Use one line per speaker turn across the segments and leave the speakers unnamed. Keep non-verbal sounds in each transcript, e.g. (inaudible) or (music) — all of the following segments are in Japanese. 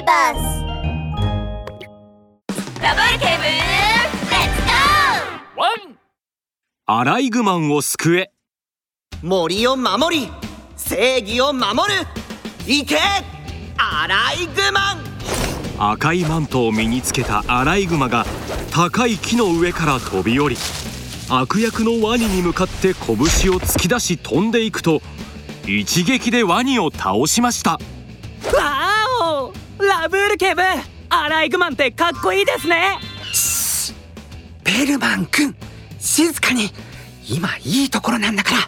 ーバス
ダブルケーブルレッツゴー
ワンアライグマンを救え。
森を守り。正義を守る。行け。アライグマン。
赤いマントを身につけたアライグマが高い木の上から飛び降り悪役のワニに向かって拳を突き出し飛んでいくと一撃でワニを倒しました。
わーおラブール警部アライグマンってかっこいいですね。
ベルマン君静かに。今いいところなんだから。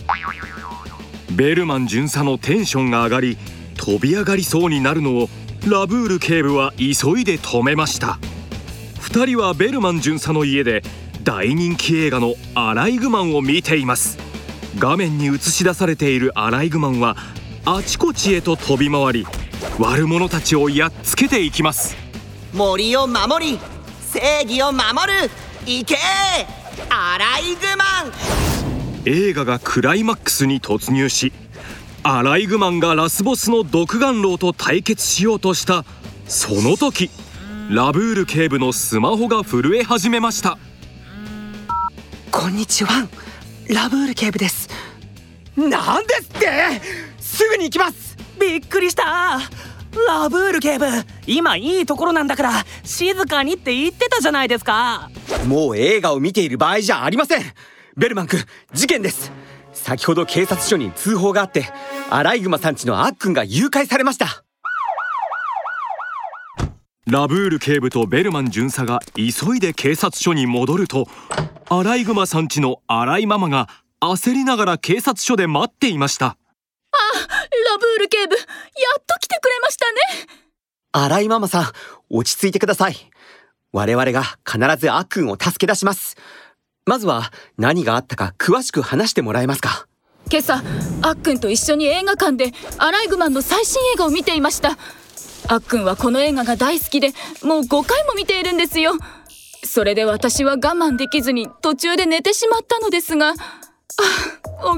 ベルマン巡査のテンションが上がり飛び上がりそうになるのをラブール警部は急いで止めました。2人はベルマン巡査の家で大人気映画の「アライグマン」を見ています。画面に映し出されているアライグマンはあちこちへと飛び回り悪者たちをやっつけていきます。
森を守り正義を守る行けアライグマン。
映画がクライマックスに突入しアライグマンがラスボスの独眼狼と対決しようとしたその時ラブール警部のスマホが震え始めました。
こんにちは。ラブール警部です。なんですって！すぐに行きます
びっくりした。ラブール警部今いいところなんだから静かにって言ってたじゃないですか。
もう映画を見ている場合じゃありません。ベルマン君事件です。先ほど警察署に通報があってアライグマさんちのあっくんが誘拐されました。
ラブール警部とベルマン巡査が急いで警察署に戻るとアライグマさんちのアライママが焦りながら警察署で待っていました
ラブール警部やっと来てくれましたね。
アライママさん落ち着いてください。我々が必ずあっくんを助け出します。まずは何があったか詳しく話してもらえますか。
今朝あっくんと一緒に映画館でアライグマンの最新映画を見ていました。あっくんはこの映画が大好きでもう5回も見ているんですよ。それで私は我慢できずに途中で寝てしまったのですがあ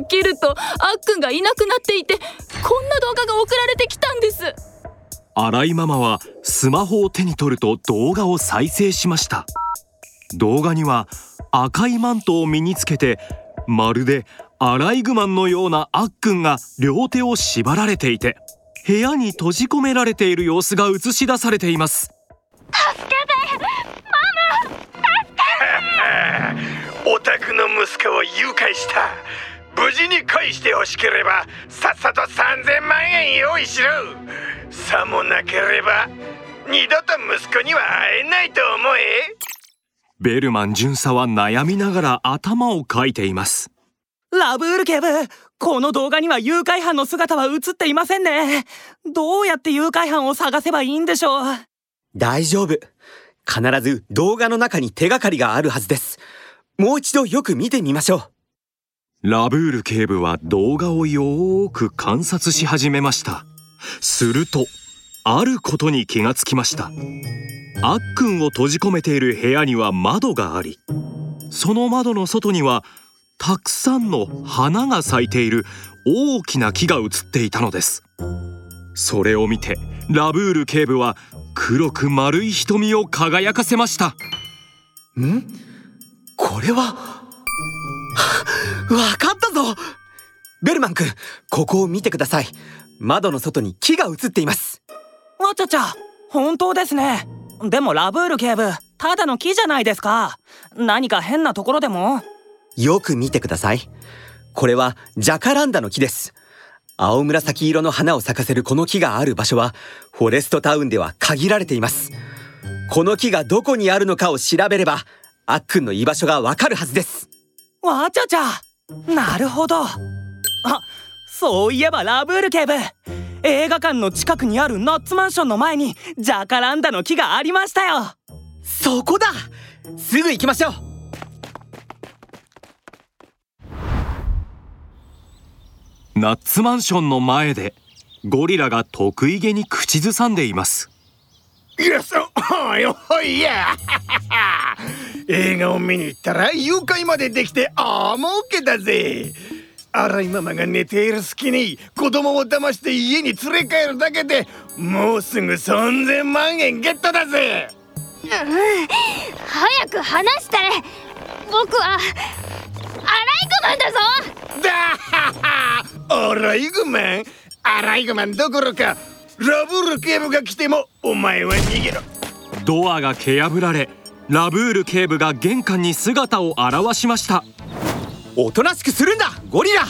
起きるとあっくんがいなくなっていてこんな動画が送られてきたんです。
アライママはスマホを手に取ると動画を再生しました。動画には赤いマントを身につけてまるでアライグマンのようなあっくんが両手を縛られていて部屋に閉じ込められている様子が映し出されています。(laughs)
お宅の息子を誘拐した無事に返してほしければさっさと3000万円用意しろ。さもなければ二度と息子には会えないと思え。
ベルマン巡査は悩みながら頭をかいています。
ラブール警部この動画には誘拐犯の姿は映っていませんね。どうやって誘拐犯を探せばいいんでしょう。
大丈夫。必ず動画の中に手がかりがあるはずです。もう一度よく見てみましょう
ラブール警部は動画をよーく観察し始めました。するとあることに気がつきました。あっくんを閉じ込めている部屋には窓がありその窓の外にはたくさんの花が咲いている大きな木が映っていたのです。それを見てラブール警部は黒く丸い瞳を輝かせました。
ん？これはわかったぞ。ベルマン君ここを見てください。窓の外に木が映っています。
わちゃちゃ本当ですね。でもラブール警部ただの木じゃないですか。何か変なところでも？
よく見てください。これはジャカランダの木です。青紫色の花を咲かせるこの木がある場所はフォレストタウンでは限られています。この木がどこにあるのかを調べればあっくんの居場所がわかるはずです
わちゃちゃ。なるほど。あそういえばラブール警部。映画館の近くにあるナッツマンションの前にジャカランダの木がありましたよ。
そこだ。すぐ行きましょう。
ナッツマンションの前でゴリラが得意げに口ずさんでいます
いやそおいおいや映画を見に行ったら誘拐までできてああ儲けだぜ。荒井ママが寝ている隙に子供を騙して家に連れ帰るだけでもうすぐ3000万円ゲットだぜ。
うん。早く話して僕はアライグマンだぞ。
だはは。アライグマン？アライグマンどころかラブール警部が来てもお前は逃げろ。
ドアが蹴破られラブール警部が玄関に姿を現しました。
おとなしくするんだゴリラ。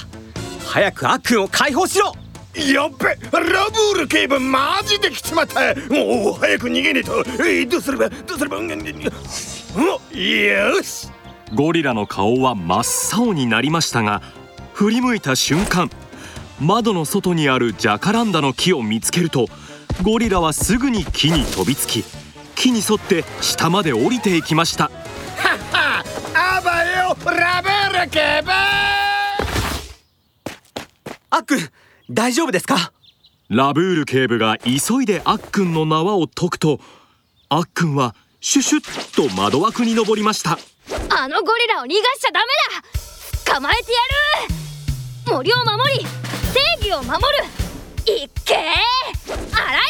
早くあっくんを解放しろ。
やっべラブール警部マジで来ちまった。もう早く逃げねえと。えーどうすればどうすれば。うんおよし。
ゴリラの顔は真っ青になりましたが振り向いた瞬間窓の外にあるジャカランダの木を見つけるとゴリラはすぐに木に飛びつき木に沿って下まで降りていきました。
はあばよラブール警部
あっくん大丈夫ですか？
ラブール警部が急いであっくんの縄を解くとあっくんはシュシュッと窓枠に登りました。
あのゴリラを逃がしちゃダメだ。捕まえてやる森を守り正義を守る。いっけーアライ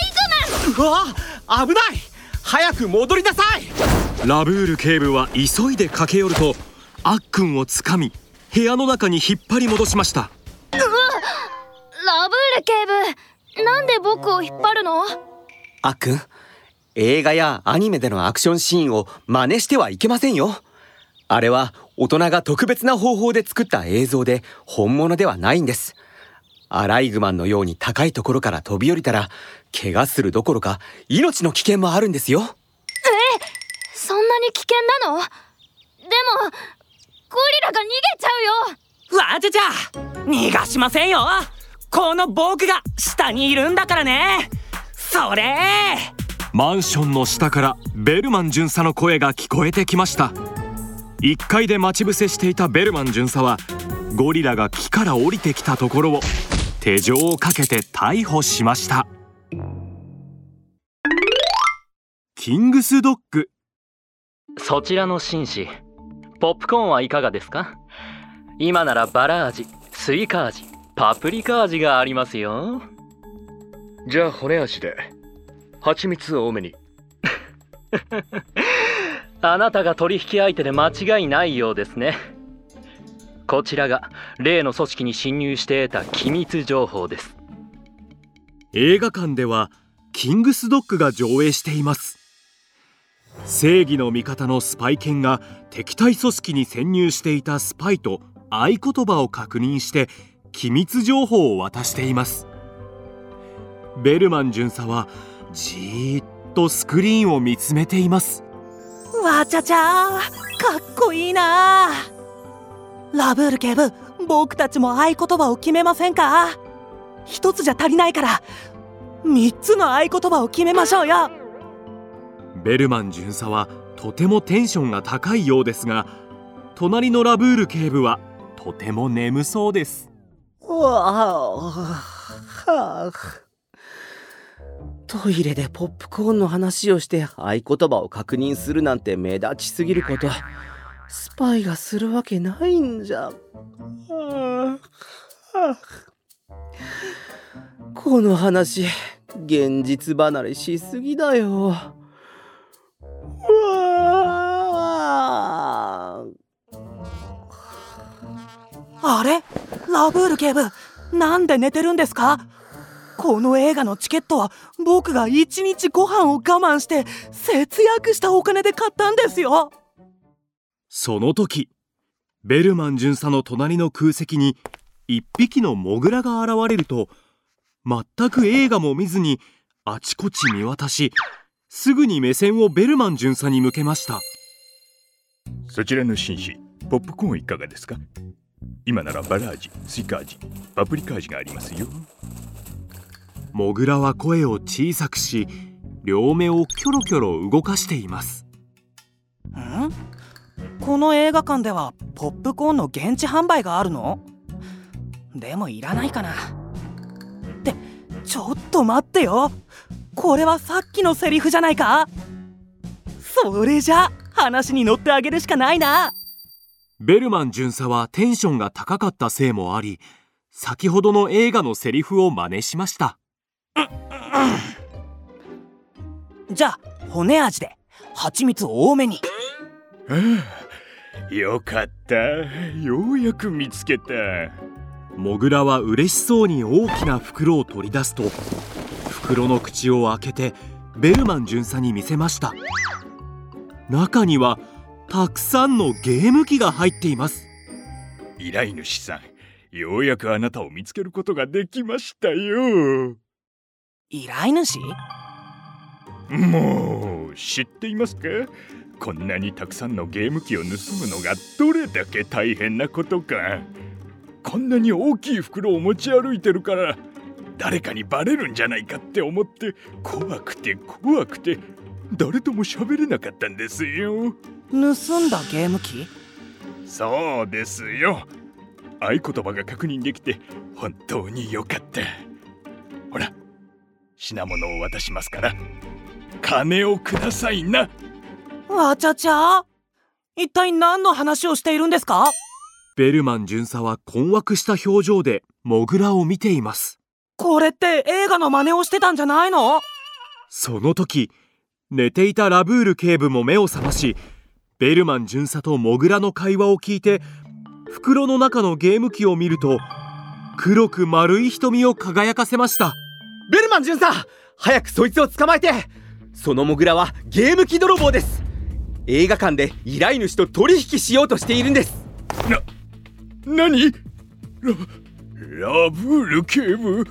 グマ。ン
うわ危ない。早く戻りなさい。
ラブール警部は急いで駆け寄るとあっくんをつかみ部屋の中に引っ張り戻しました。
ラブール警部なんで僕を引っ張るの？
あっくん映画やアニメでのアクションシーンを真似してはいけませんよ。あれは大人が特別な方法で作った映像で本物ではないんです。アライグマンのように高いところから飛び降りたら怪我するどころか命の危険もあるんですよ。
そんなに危険なの？でもゴリラが逃げちゃうよ。
わちゃちゃ逃がしませんよ。この僕が下にいるんだからね。それ。
マンションの下からベルマン巡査の声が聞こえてきました1階で待ち伏せしていたベルマン巡査はゴリラが木から降りてきたところを手錠をかけて逮捕しました。キングスドッグ。
そちらの紳士ポップコーンはいかがですか？今ならバラ味スイカ味パプリカ味がありますよ。
じゃあ骨味で蜂蜜多めに (laughs)
あなたが取引相手で間違いないようですね。こちらが例の組織に侵入して得た機密情報です。
映画館ではキングスドッグが上映しています。正義の味方のスパイ犬が敵対組織に潜入していたスパイと合言葉を確認して機密情報を渡しています。ベルマン巡査はじーっとスクリーンを見つめています。
わちゃちゃかっこいいな。ラブール警部僕たちも合言葉を決めませんか？一つじゃ足りないから三つの合言葉を決めましょうよ。
ベルマン巡査はとてもテンションが高いようですが隣のラブール警部はとても眠そうです
トイレでポップコーンの話をして合言葉を確認するなんて目立ちすぎること。スパイがするわけないんじゃ。この話現実離れしすぎだよ。
あれ？ラブール警部なんで寝てるんですか？この映画のチケットは僕が一日ご飯を我慢して節約したお金で買ったんですよ。
その時ベルマン巡査の隣の空席に一匹のモグラが現れると全く映画も見ずにあちこち見渡しすぐに目線をベルマン巡査に向けました。
そちらの紳士ポップコーンいかがですか？今ならバラ味スイカ味パプリカ味がありますよ
モグラは声を小さくし両目をキョロキョロ動かしています。
ん？この映画館ではポップコーンの現地販売があるの？でもいらないかな。ってちょっと待ってよ。これはさっきのセリフじゃないか？それじゃ話に乗ってあげるしかないな。
ベルマン巡査はテンションが高かったせいもあり先ほどの映画のセリフを真似しました
じゃあ骨味で蜂蜜多めに。
よかった。ようやく見つけた。
モグラは嬉しそうに大きな袋を取り出すと袋の口を開けてベルマン巡査に見せました。中にはたくさんのゲーム機が入っています。
依頼主さんようやくあなたを見つけることができましたよ
依頼主？
もう知っていますか？こんなにたくさんのゲーム機を盗むのがどれだけ大変なことか。こんなに大きい袋を持ち歩いてるから誰かにバレるんじゃないかって思って怖くて怖くて誰とも喋れなかったんですよ。
盗んだゲーム機？
そうですよ。合言葉が確認できて本当によかった品物を渡しますから金をくださいな。
わちゃちゃ一体何の話をしているんですか？
ベルマン巡査は困惑した表情でモグラを見ています。
これって映画の真似をしてたんじゃないの？
その時寝ていたラブール警部も目を覚ましベルマン巡査とモグラの会話を聞いて袋の中のゲーム機を見ると黒く丸い瞳を輝かせました
ベルマン巡査早くそいつを捕まえて。そのモグラはゲーム機泥棒です。映画館で依頼主と取引しようとしているんです。
な何？ララブール警部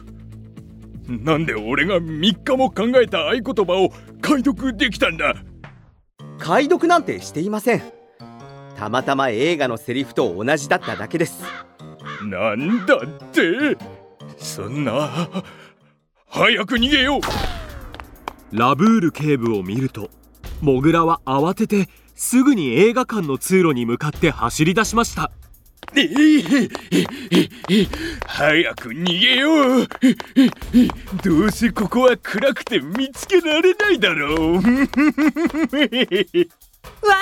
なんで俺が3日も考えた合言葉を解読できたんだ？
解読なんてしていません。たまたま映画のセリフと同じだっただけです。
なんだって？そんな早く逃げよう。
ラブール警部を見るとモグラは慌ててすぐに映画館の通路に向かって走り出しました。
え (laughs) え早く逃げよう。どうせここは暗くて見つけられないだろう。(laughs)
わ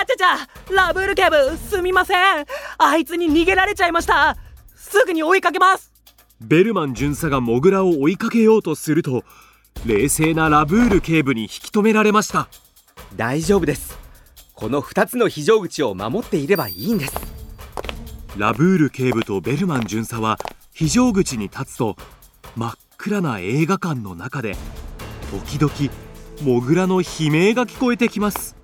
ちゃちゃラブール警部すみません。あいつに逃げられちゃいました。すぐに追いかけます
ベルマン巡査がモグラを追いかけようとすると冷静なラブール警部に引き止められました。
大丈夫です。この2つの非常口を守っていればいいんです。
ラブール警部とベルマン巡査は非常口に立つと真っ暗な映画館の中で時々モグラの悲鳴が聞こえてきます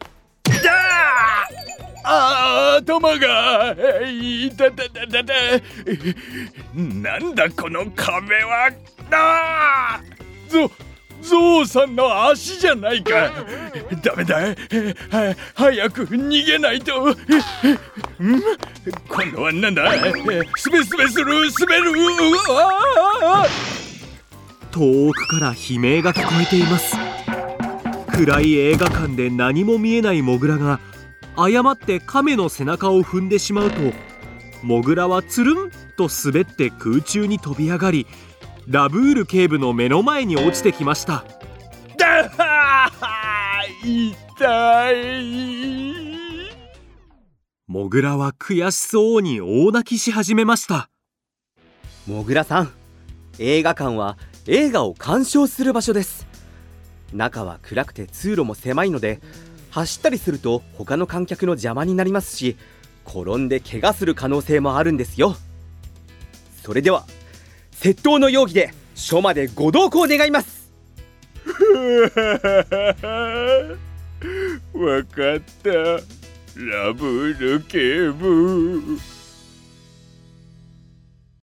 あ頭がいたたたたたなんだこの壁はあーゾゾウさんの足じゃないかダメだは早く逃げないとん今度はなんだすべすべする滑る
遠くから悲鳴が聞こえています暗い映画館で何も見えないモグラが誤って亀の背中を踏んでしまうとモグラはつるんと滑って空中に飛び上がりラブール警部の目の前に落ちてきました。
だ痛い。
モグラは悔しそうに大泣きし始めました。
モグラさん映画館は映画を鑑賞する場所です。中は暗くて通路も狭いので走ったりすると他の観客の邪魔になりますし転んで怪我する可能性もあるんですよ。それでは窃盗の容疑で署までご同行願います。(laughs)
わかった。ラブール警部